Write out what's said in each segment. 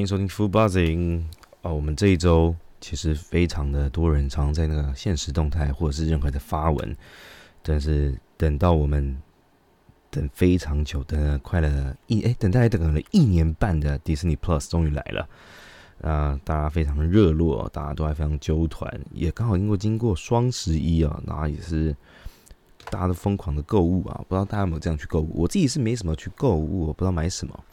欢迎收听 Food Buzzing 哦。我们这一周其实非常的多人常在那个现实动态或者是任何的发文，但是等到我们等非常久，等了快了一哎，等大概等了一年半的 Disney Plus 终于来了。啊，大家非常热络，大家都还非常揪团，也刚好因为经过双十一啊，然后也是大家都疯狂的购物啊。不知道大家有没有这样去购物？我自己是没什么去购物，我不知道买什么。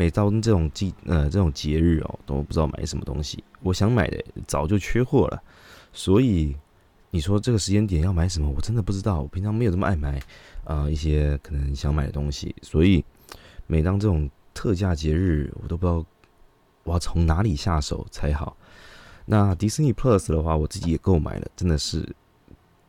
每到这种季呃这种节日哦，都不知道买什么东西。我想买的早就缺货了，所以你说这个时间点要买什么，我真的不知道。我平常没有这么爱买啊一些可能想买的东西，所以每当这种特价节日，我都不知道我要从哪里下手才好。那迪士尼 Plus 的话，我自己也购买了，真的是。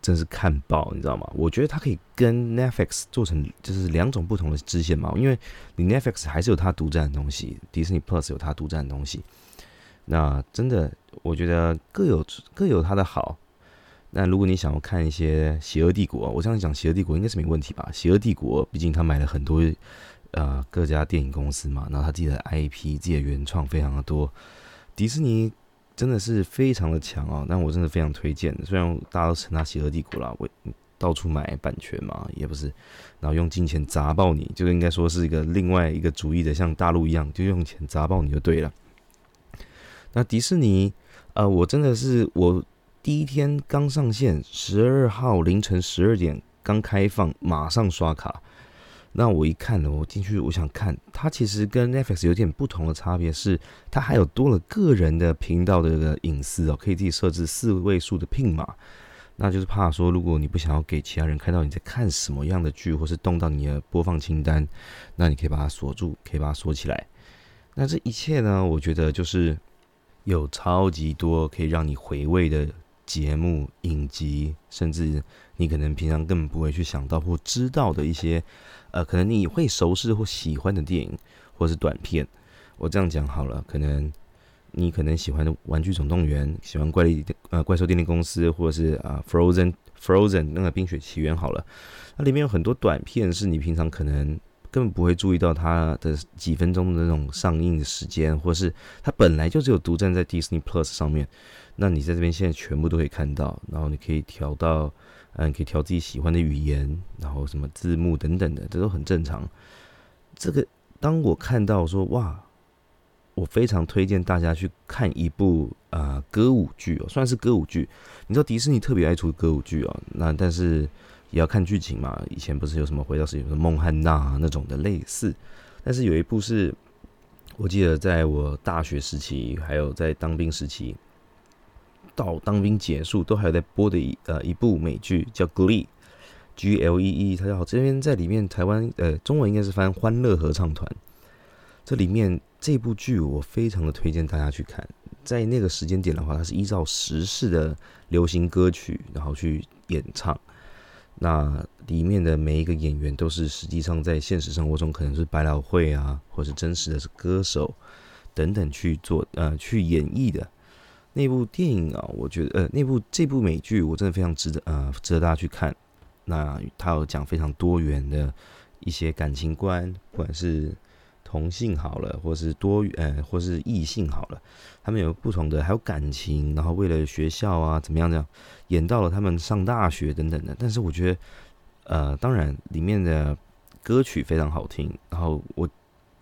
真是看爆，你知道吗？我觉得它可以跟 Netflix 做成就是两种不同的支线嘛，因为你 Netflix 还是有它独占的东西，迪士尼 Plus 有它独占的东西。那真的，我觉得各有各有它的好。那如果你想要看一些《邪恶帝国》，我这样讲，《邪恶帝国》应该是没问题吧？《邪恶帝国》毕竟他买了很多呃各家电影公司嘛，然后他自己的 IP、自己的原创非常的多，迪士尼。真的是非常的强啊！但我真的非常推荐。虽然大家都称它邪恶帝国啦，我到处买版权嘛，也不是，然后用金钱砸爆你，就应该说是一个另外一个主义的，像大陆一样，就用钱砸爆你就对了。那迪士尼，呃，我真的是我第一天刚上线，十二号凌晨十二点刚开放，马上刷卡。那我一看呢，我进去，我想看它其实跟 Netflix 有点不同的差别是，它还有多了个人的频道的这个隐私哦，可以自己设置四位数的 PIN 码，那就是怕说如果你不想要给其他人看到你在看什么样的剧，或是动到你的播放清单，那你可以把它锁住，可以把它锁起来。那这一切呢，我觉得就是有超级多可以让你回味的节目、影集，甚至你可能平常根本不会去想到或知道的一些。呃，可能你会熟悉或喜欢的电影，或是短片，我这样讲好了。可能你可能喜欢的《玩具总动员》，喜欢怪力呃怪兽电力公司，或者是啊 Frozen Frozen 那个冰雪奇缘好了。那里面有很多短片，是你平常可能根本不会注意到它的几分钟的那种上映的时间，或是它本来就只有独占在 Disney Plus 上面。那你在这边现在全部都可以看到，然后你可以调到。嗯，可以调自己喜欢的语言，然后什么字幕等等的，这都很正常。这个当我看到说哇，我非常推荐大家去看一部啊歌舞剧哦，算是歌舞剧。你知道迪士尼特别爱出歌舞剧哦，那但是也要看剧情嘛。以前不是有什么回到世界的梦汉娜那种的类似，但是有一部是我记得在我大学时期，还有在当兵时期。到当兵结束都还有在播的一呃一部美剧叫《Glee》，G L E E，它好这边在里面台湾呃中文应该是翻《欢乐合唱团》。这里面这部剧我非常的推荐大家去看，在那个时间点的话，它是依照时事的流行歌曲然后去演唱。那里面的每一个演员都是实际上在现实生活中可能是百老汇啊，或是真实的是歌手等等去做呃去演绎的。那部电影啊，我觉得呃，那部这部美剧我真的非常值得呃，值得大家去看。那它有讲非常多元的一些感情观，不管是同性好了，或是多呃，或是异性好了，他们有不同的，还有感情，然后为了学校啊怎么样这样，演到了他们上大学等等的。但是我觉得呃，当然里面的歌曲非常好听，然后我。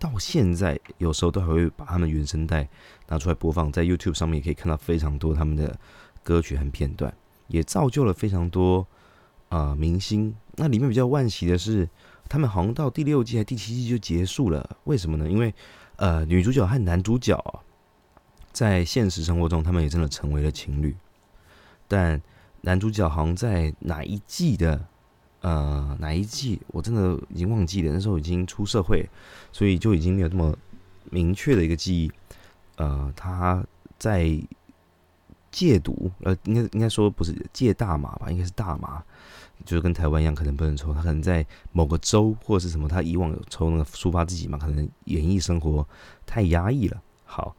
到现在，有时候都还会把他们原声带拿出来播放，在 YouTube 上面也可以看到非常多他们的歌曲和片段，也造就了非常多啊明星。那里面比较惋惜的是，他们好像到第六季还第七季就结束了，为什么呢？因为呃，女主角和男主角在现实生活中他们也真的成为了情侣，但男主角好像在哪一季的？呃，哪一季我真的已经忘记了，那时候已经出社会，所以就已经没有这么明确的一个记忆。呃，他在戒毒，呃，应该应该说不是戒大麻吧，应该是大麻，就是跟台湾一样，可能不能抽。他可能在某个州或者是什么，他以往有抽那个抒发自己嘛，可能演艺生活太压抑了。好，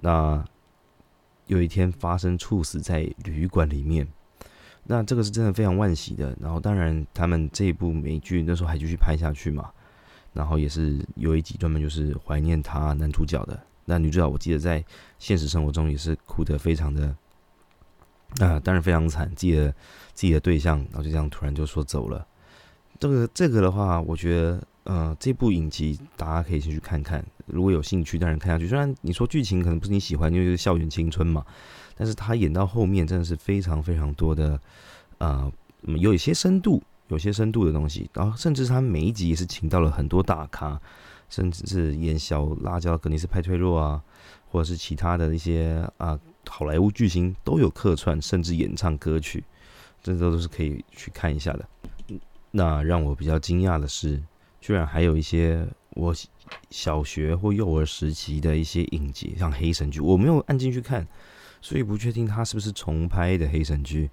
那有一天发生猝死在旅馆里面。那这个是真的非常惋惜的。然后，当然，他们这一部美剧那时候还继续拍下去嘛。然后也是有一集专门就是怀念他男主角的。那女主角我记得在现实生活中也是哭得非常的，啊，当然非常惨，自己的自己的对象，然后就这样突然就说走了。这个这个的话，我觉得，呃，这部影集大家可以先去看看，如果有兴趣，当然看下去。虽然你说剧情可能不是你喜欢，因为是校园青春嘛，但是他演到后面真的是非常非常多的，呃，有一些深度，有些深度的东西，然后甚至他每一集也是请到了很多大咖，甚至是演小辣椒格尼斯派翠洛啊，或者是其他的一些啊好莱坞巨星都有客串，甚至演唱歌曲，这都都是可以去看一下的。那让我比较惊讶的是，居然还有一些我小学或幼儿时期的一些影集，像黑神剧，我没有按进去看，所以不确定它是不是重拍的黑神剧。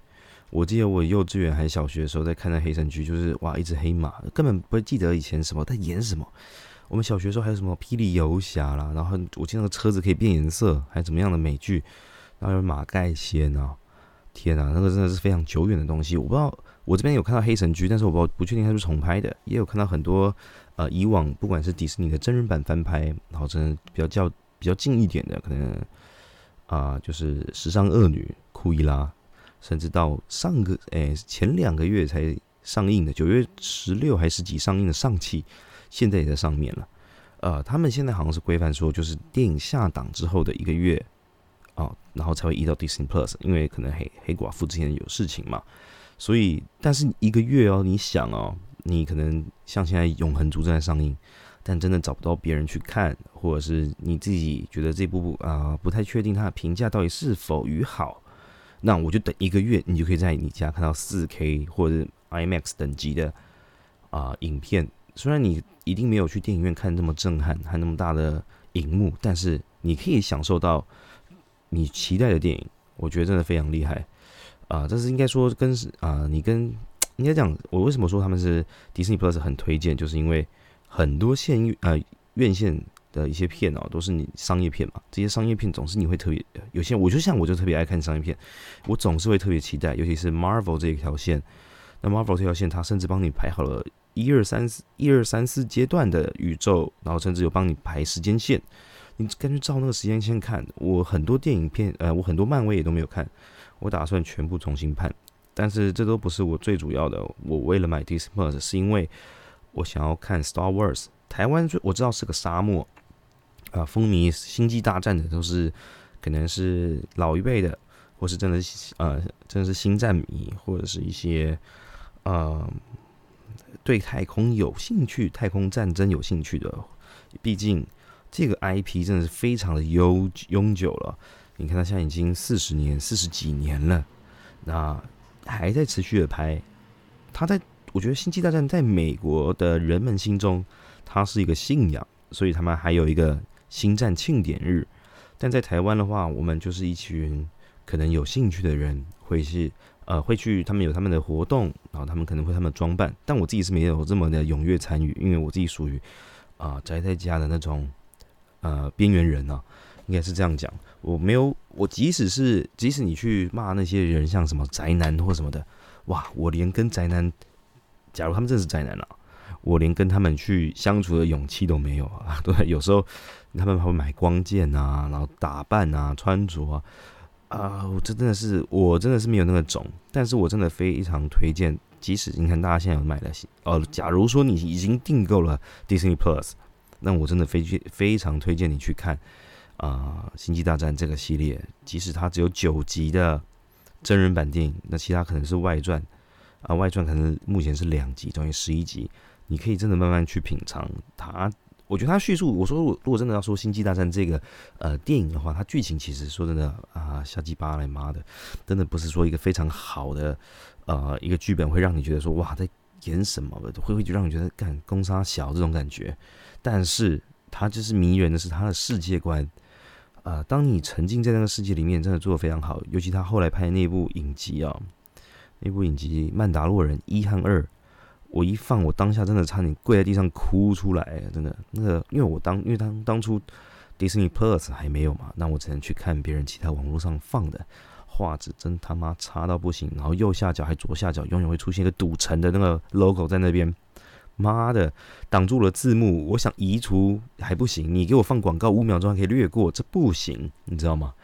我记得我幼稚园还小学的时候在看那黑神剧，就是哇，一只黑马，根本不会记得以前什么在演什么。我们小学时候还有什么霹雳游侠啦，然后我记得那个车子可以变颜色，还怎么样的美剧，然后有马盖先啊，天哪，那个真的是非常久远的东西，我不知道。我这边有看到黑神剧，但是我不不确定它是重拍的，也有看到很多呃以往不管是迪士尼的真人版翻拍，然后真的比较较比较近一点的，可能啊就是时尚恶女库伊拉，甚至到上个诶前两个月才上映的九月十六还是几上映的上汽，现在也在上面了。呃，他们现在好像是规范说，就是电影下档之后的一个月哦，然后才会移到 Disney Plus，因为可能黑黑寡妇之前有事情嘛。所以，但是一个月哦，你想哦，你可能像现在《永恒族》正在上映，但真的找不到别人去看，或者是你自己觉得这部啊不太确定它的评价到底是否与好，那我就等一个月，你就可以在你家看到四 K 或者 IMAX 等级的啊影片。虽然你一定没有去电影院看那么震撼，还那么大的荧幕，但是你可以享受到你期待的电影。我觉得真的非常厉害。啊，这是应该说跟啊，你跟应该讲，我为什么说他们是迪士尼 Plus 很推荐，就是因为很多线院呃院线的一些片哦，都是你商业片嘛，这些商业片总是你会特别有些，我就像我就特别爱看商业片，我总是会特别期待，尤其是 Marvel 这一条线，那 Marvel 这条线，它甚至帮你排好了一二三四一二三四阶段的宇宙，然后甚至有帮你排时间线，你根据照那个时间线看，我很多电影片呃，我很多漫威也都没有看。我打算全部重新判，但是这都不是我最主要的。我为了买 Disc Plus，是因为我想要看 Star Wars。台湾我知道是个沙漠啊，风靡星际大战的都是可能是老一辈的，或是真的是呃，真的是星战迷，或者是一些呃对太空有兴趣、太空战争有兴趣的。毕竟这个 IP 真的是非常的悠悠久了。你看，它现在已经四十年、四十几年了，那还在持续的拍。他在，我觉得《星际大战》在美国的人们心中，它是一个信仰，所以他们还有一个星战庆典日。但在台湾的话，我们就是一群可能有兴趣的人，会是呃会去，他们有他们的活动，然后他们可能会他们装扮。但我自己是没有这么的踊跃参与，因为我自己属于啊宅在家的那种呃边缘人呢。应该是这样讲，我没有，我即使是即使你去骂那些人，像什么宅男或什么的，哇，我连跟宅男，假如他们真是宅男了，我连跟他们去相处的勇气都没有啊！对，有时候他们还会买光剑啊，然后打扮啊、穿着啊，啊，我这真的是，我真的是没有那个种，但是我真的非常推荐，即使你看大家现在有买了，哦，假如说你已经订购了 Disney Plus，那我真的非非常推荐你去看。啊，星际大战这个系列，即使它只有九集的真人版电影，那其他可能是外传啊，外传可能目前是两集，总有十一集，你可以真的慢慢去品尝它。我觉得他叙述，我说如果真的要说星际大战这个呃电影的话，它剧情其实说真的啊，瞎鸡巴来妈的，真的不是说一个非常好的呃一个剧本会让你觉得说哇在演什么，会会就让你觉得干攻杀小这种感觉，但是它就是迷人的是它的世界观。啊，当你沉浸在那个世界里面，真的做的非常好。尤其他后来拍的那部影集啊，那部影集《曼达洛人》一和二，我一放，我当下真的差点跪在地上哭出来，真的那个，因为我当因为当当初 Disney Plus 还没有嘛，那我只能去看别人其他网络上放的画质，真他妈差到不行。然后右下角还左下角永远会出现一个赌城的那个 logo 在那边，妈的，挡住了字幕，我想移除还不行，你给我放广告五秒钟还可以略过，这不行，你知道吗？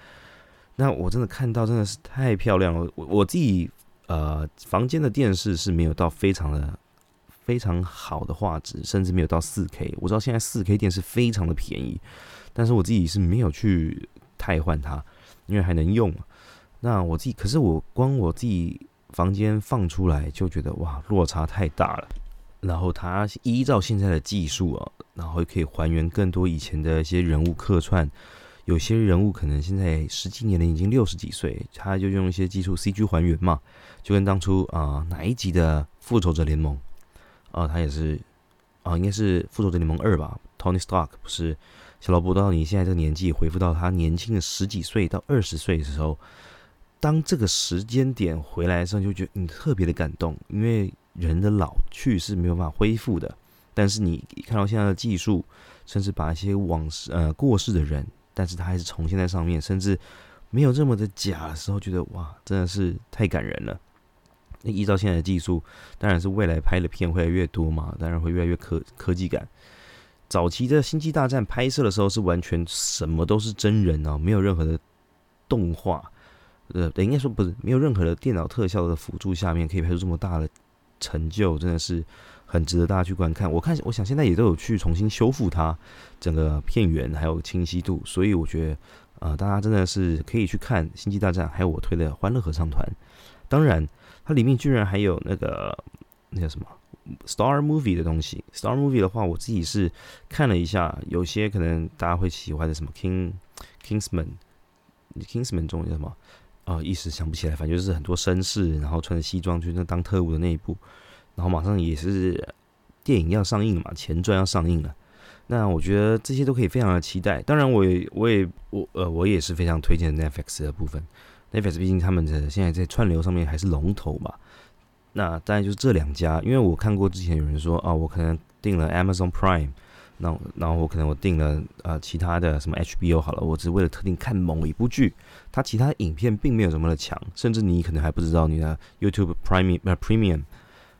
那我真的看到真的是太漂亮了，我我自己呃房间的电视是没有到非常的非常好的画质，甚至没有到四 K。我知道现在四 K 电视非常的便宜，但是我自己是没有去太换它，因为还能用。那我自己，可是我光我自己房间放出来就觉得哇，落差太大了。然后它依照现在的技术啊，然后可以还原更多以前的一些人物客串。有些人物可能现在十几年了，已经六十几岁，他就用一些技术 CG 还原嘛，就跟当初啊哪一集的复仇者联盟啊，他也是啊，应该是复仇者联盟二吧，Tony Stark 不是小萝卜到你现在这个年纪，回复到他年轻的十几岁到二十岁的时候。当这个时间点回来的时候，就觉得你特别的感动，因为人的老去是没有办法恢复的。但是你看到现在的技术，甚至把一些往事呃过世的人，但是他还是重现在上面，甚至没有这么的假的时候，觉得哇，真的是太感人了。那依照现在的技术，当然是未来拍的片会越来越多嘛，当然会越来越科科技感。早期的星际大战拍摄的时候是完全什么都是真人哦，没有任何的动画。呃，应该说不是，没有任何的电脑特效的辅助下面，可以拍出这么大的成就，真的是很值得大家去观看。我看，我想现在也都有去重新修复它整个片源还有清晰度，所以我觉得，呃，大家真的是可以去看《星际大战》，还有我推的《欢乐合唱团》。当然，它里面居然还有那个那叫什么 Star Movie 的东西。Star Movie 的话，我自己是看了一下，有些可能大家会喜欢的什么 King Kingsman，Kingsman 中叫什么？啊，一时想不起来，反正就是很多绅士，然后穿着西装去那当特务的那一部，然后马上也是电影要上映了嘛，前传要上映了。那我觉得这些都可以非常的期待。当然，我也我也我呃我也是非常推荐 Netflix 的部分。Netflix 毕竟他们的现在在串流上面还是龙头嘛。那当然就是这两家，因为我看过之前有人说啊，我可能订了 Amazon Prime。那然后我可能我订了呃其他的什么 HBO 好了，我只是为了特定看某一部剧，它其他影片并没有什么的强，甚至你可能还不知道你的 YouTube Prime 呃 Premium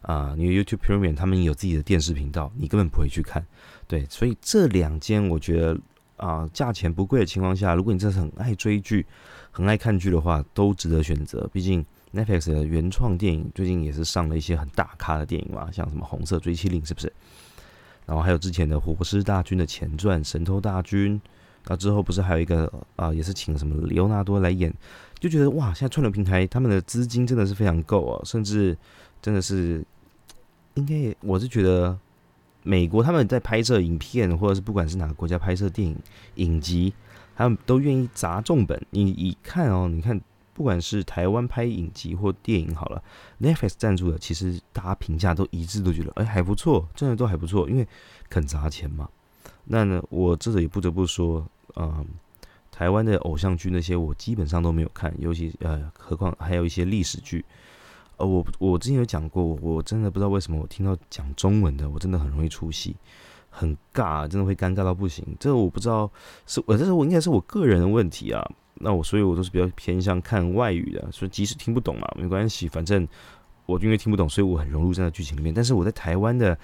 啊，你的 YouTube Premium 他们有自己的电视频道，你根本不会去看。对，所以这两间我觉得啊价钱不贵的情况下，如果你真的很爱追剧、很爱看剧的话，都值得选择。毕竟 Netflix 的原创电影最近也是上了一些很大咖的电影嘛，像什么《红色追妻令》是不是？然后还有之前的《火狮大军》的前传《神偷大军》，那之后不是还有一个啊，也是请什么里奥纳多来演，就觉得哇，现在串流平台他们的资金真的是非常够哦，甚至真的是应该我是觉得美国他们在拍摄影片，或者是不管是哪个国家拍摄电影影集，他们都愿意砸重本。你一看哦，你看。不管是台湾拍影集或电影好了，Netflix 赞助的，其实大家评价都一致，都觉得哎还不错，真的都还不错，因为肯砸钱嘛。那呢，我这里不得不说，嗯，台湾的偶像剧那些我基本上都没有看，尤其呃，何况还有一些历史剧。呃，我我之前有讲过，我真的不知道为什么我听到讲中文的，我真的很容易出戏，很尬，真的会尴尬到不行。这个我不知道是我，这是我应该是我个人的问题啊。那我，所以我都是比较偏向看外语的，所以即使听不懂嘛，没关系，反正我因为听不懂，所以我很融入在剧情里面。但是我在台湾的，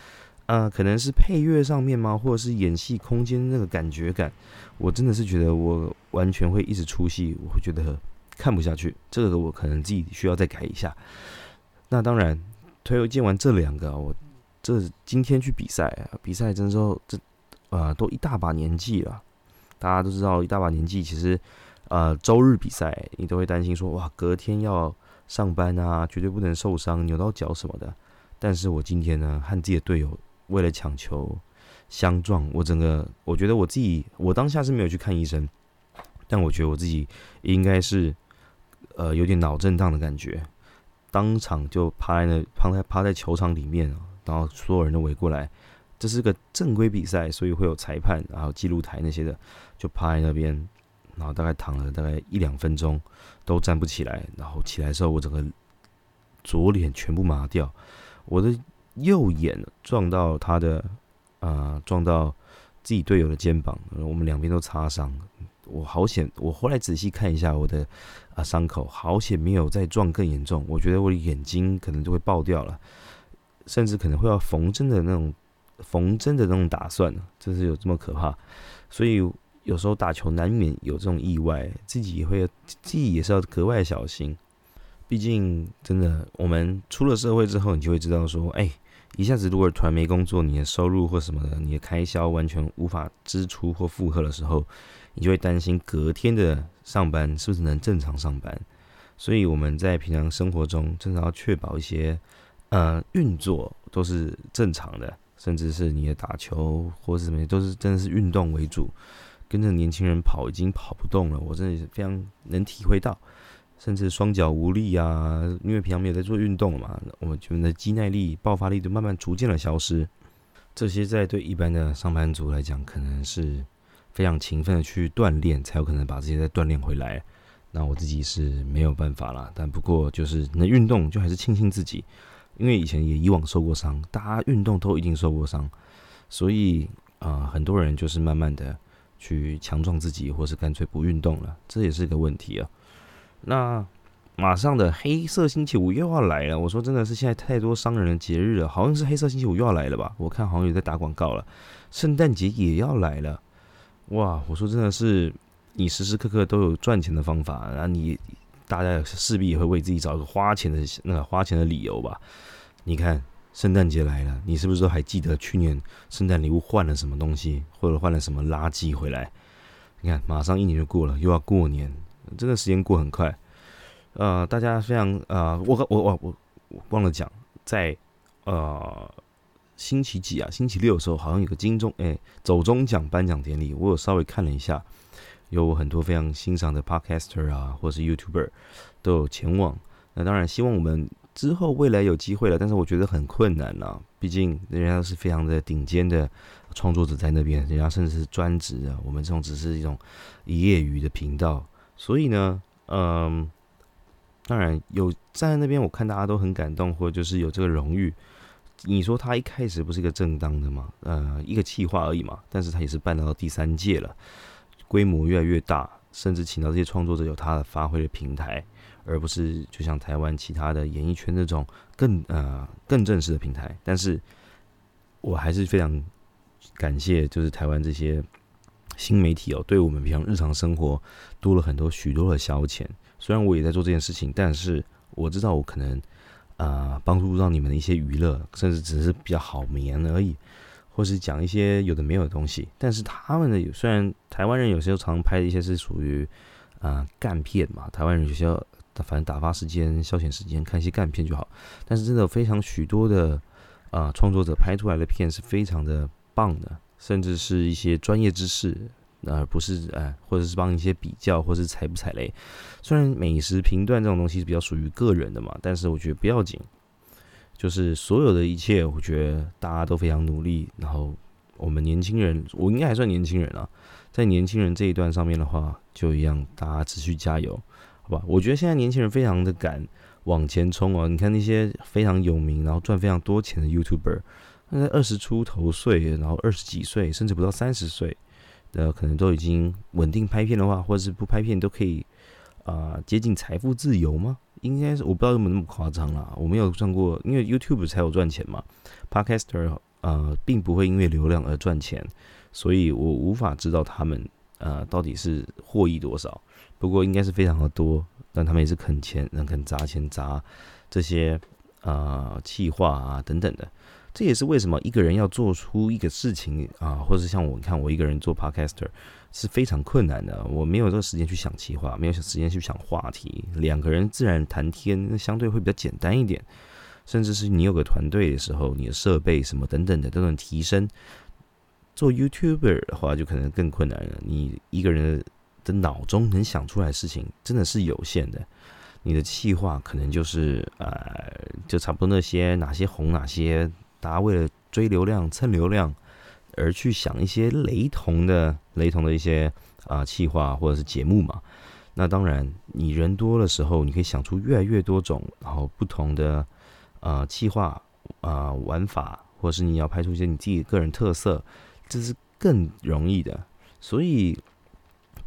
呃，可能是配乐上面吗，或者是演戏空间那个感觉感，我真的是觉得我完全会一直出戏，我会觉得看不下去。这个我可能自己需要再改一下。那当然，推荐完这两个，我这今天去比赛，比赛真的说这啊，都一大把年纪了，大家都知道一大把年纪，其实。呃，周日比赛你都会担心说，哇，隔天要上班啊，绝对不能受伤，扭到脚什么的。但是我今天呢，和自己的队友为了抢球相撞，我整个我觉得我自己，我当下是没有去看医生，但我觉得我自己应该是呃有点脑震荡的感觉，当场就趴在那趴在趴在球场里面，然后所有人都围过来，这是个正规比赛，所以会有裁判，然后记录台那些的，就趴在那边。然后大概躺了大概一两分钟，都站不起来。然后起来的时候，我整个左脸全部麻掉，我的右眼撞到他的啊，撞到自己队友的肩膀，我们两边都擦伤。我好险，我后来仔细看一下我的啊伤口，好险没有再撞更严重。我觉得我的眼睛可能就会爆掉了。甚至可能会要缝针的那种缝针的那种打算呢，就是有这么可怕。所以有时候打球难免有这种意外，自己也会自己也是要格外小心。毕竟真的，我们出了社会之后，你就会知道说，哎，一下子如果突然没工作，你的收入或什么的，你的开销完全无法支出或负荷的时候，你就会担心隔天的上班是不是能正常上班。所以我们在平常生活中，真的要确保一些呃运作都是正常的，甚至是你的打球或是什么，都是真的是运动为主。跟着年轻人跑已经跑不动了，我真的是非常能体会到，甚至双脚无力啊，因为平常没有在做运动嘛，我们觉得肌耐力、爆发力都慢慢逐渐的消失。这些在对一般的上班族来讲，可能是非常勤奋的去锻炼，才有可能把这些再锻炼回来。那我自己是没有办法啦，但不过就是能运动，就还是庆幸自己，因为以前也以往受过伤，大家运动都一定受过伤，所以啊，很多人就是慢慢的去强壮自己，或是干脆不运动了，这也是一个问题啊。那马上的黑色星期五又要来了，我说真的是现在太多商人的节日了，好像是黑色星期五又要来了吧？我看好像有在打广告了，圣诞节也要来了，哇！我说真的是。你时时刻刻都有赚钱的方法，然后你大家势必也会为自己找一个花钱的那个花钱的理由吧？你看圣诞节来了，你是不是都还记得去年圣诞礼物换了什么东西，或者换了什么垃圾回来？你看马上一年就过了，又要过年，真的时间过很快。呃，大家非常呃，我我我我忘了讲，在呃星期几啊？星期六的时候好像有个金钟哎走中奖颁奖典礼，我有稍微看了一下。有很多非常欣赏的 podcaster 啊，或者是 YouTuber 都有前往。那当然，希望我们之后未来有机会了，但是我觉得很困难呐。毕竟人家是非常的顶尖的创作者在那边，人家甚至是专职的。我们这种只是一种业余的频道，所以呢，嗯，当然有站在那边，我看大家都很感动，或者就是有这个荣誉。你说他一开始不是一个正当的嘛？呃，一个企划而已嘛，但是他也是办到第三届了。规模越来越大，甚至请到这些创作者有他的发挥的平台，而不是就像台湾其他的演艺圈那种更呃更正式的平台。但是我还是非常感谢，就是台湾这些新媒体哦，对我们平常日常生活多了很多许多的消遣。虽然我也在做这件事情，但是我知道我可能啊帮助不到你们的一些娱乐，甚至只是比较好眠而已。或是讲一些有的没有的东西，但是他们的虽然台湾人有时候常拍的一些是属于啊干片嘛，台湾人有些反正打发时间、消遣时间看一些干片就好，但是真的非常许多的啊创作者拍出来的片是非常的棒的，甚至是一些专业知识，而不是哎或者是帮一些比较或是踩不踩雷。虽然美食评断这种东西是比较属于个人的嘛，但是我觉得不要紧。就是所有的一切，我觉得大家都非常努力。然后我们年轻人，我应该还算年轻人啊，在年轻人这一段上面的话，就一样，大家持续加油，好吧？我觉得现在年轻人非常的敢往前冲啊！你看那些非常有名，然后赚非常多钱的 YouTuber，那在二十出头岁，然后二十几岁，甚至不到三十岁，呃，可能都已经稳定拍片的话，或者是不拍片都可以啊，接近财富自由吗？应该是我不知道有没有那么夸张啦，我没有算过，因为 YouTube 才有赚钱嘛，Podcaster 呃并不会因为流量而赚钱，所以我无法知道他们呃到底是获益多少。不过应该是非常的多，但他们也是肯钱，肯砸钱砸这些呃企划啊等等的。这也是为什么一个人要做出一个事情啊，或者像我看我一个人做 Podcaster。是非常困难的，我没有这个时间去想企划，没有时间去想话题。两个人自然谈天，那相对会比较简单一点。甚至是你有个团队的时候，你的设备什么等等的都能提升。做 YouTuber 的话，就可能更困难了。你一个人的脑中能想出来的事情真的是有限的。你的企划可能就是呃，就差不多那些哪些红，哪些大家为了追流量蹭流量。而去想一些雷同的、雷同的一些啊企划或者是节目嘛？那当然，你人多的时候，你可以想出越来越多种，然后不同的呃企划啊玩法，或者是你要拍出一些你自己个人特色，这是更容易的。所以，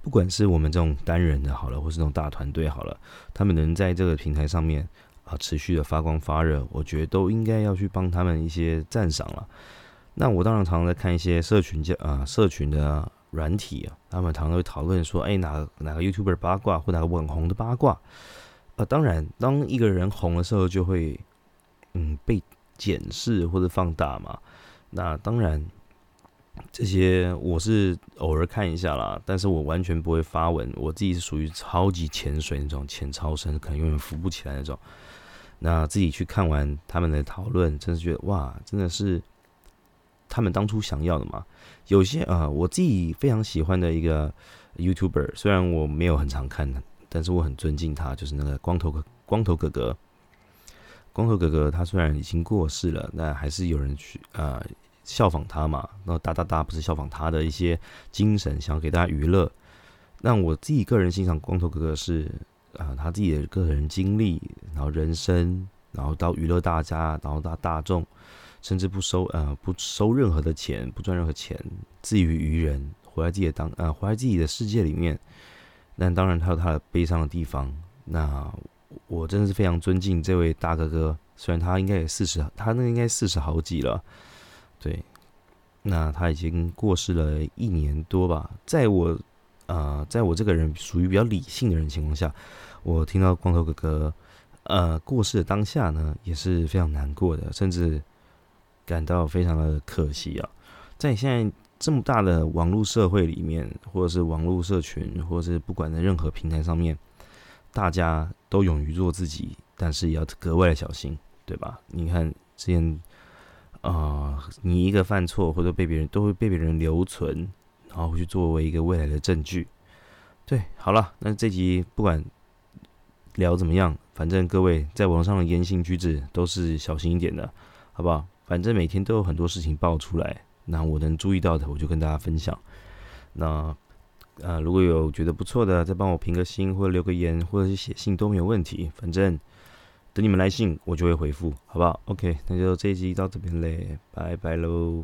不管是我们这种单人的好了，或是这种大团队好了，他们能在这个平台上面啊持续的发光发热，我觉得都应该要去帮他们一些赞赏了。那我当然常常在看一些社群叫啊社群的软体啊，他们常常会讨论说，哎哪哪个 YouTuber 八卦或哪个网红的八卦。啊，当然，当一个人红的时候，就会嗯被检视或者放大嘛。那当然，这些我是偶尔看一下啦，但是我完全不会发文。我自己是属于超级潜水那种，潜超深，可能永远浮不起来那种。那自己去看完他们的讨论，真是觉得哇，真的是他们当初想要的嘛。有些啊，我自己非常喜欢的一个 YouTuber，虽然我没有很常看。但是我很尊敬他，就是那个光头哥，光头哥哥。光头哥哥他虽然已经过世了，那还是有人去啊效仿他嘛。那哒哒哒不是效仿他的一些精神，想要给大家娱乐。那我自己个人欣赏光头哥哥是啊，他自己的个人经历，然后人生，然后到娱乐大家，然后到大众，甚至不收呃不收任何的钱，不赚任何钱，自娱于人，活在自己的当呃活在自己的世界里面。那当然，他有他的悲伤的地方。那我真的是非常尊敬这位大哥哥，虽然他应该也四十，他那应该四十好几了。对，那他已经过世了一年多吧。在我呃，在我这个人属于比较理性的人情况下，我听到光头哥哥呃过世的当下呢，也是非常难过的，甚至感到非常的可惜啊。在现在。这么大的网络社会里面，或者是网络社群，或者是不管在任何平台上面，大家都勇于做自己，但是也要格外的小心，对吧？你看之前，啊，你一个犯错或者被别人都会被别人留存，然后去作为一个未来的证据。对，好了，那这集不管聊怎么样，反正各位在网上的言行举止都是小心一点的，好不好？反正每天都有很多事情爆出来。那我能注意到的，我就跟大家分享。那呃，如果有觉得不错的，再帮我评个星，或者留个言，或者是写信都没有问题。反正等你们来信，我就会回复，好不好？OK，那就这一集到这边嘞，拜拜喽。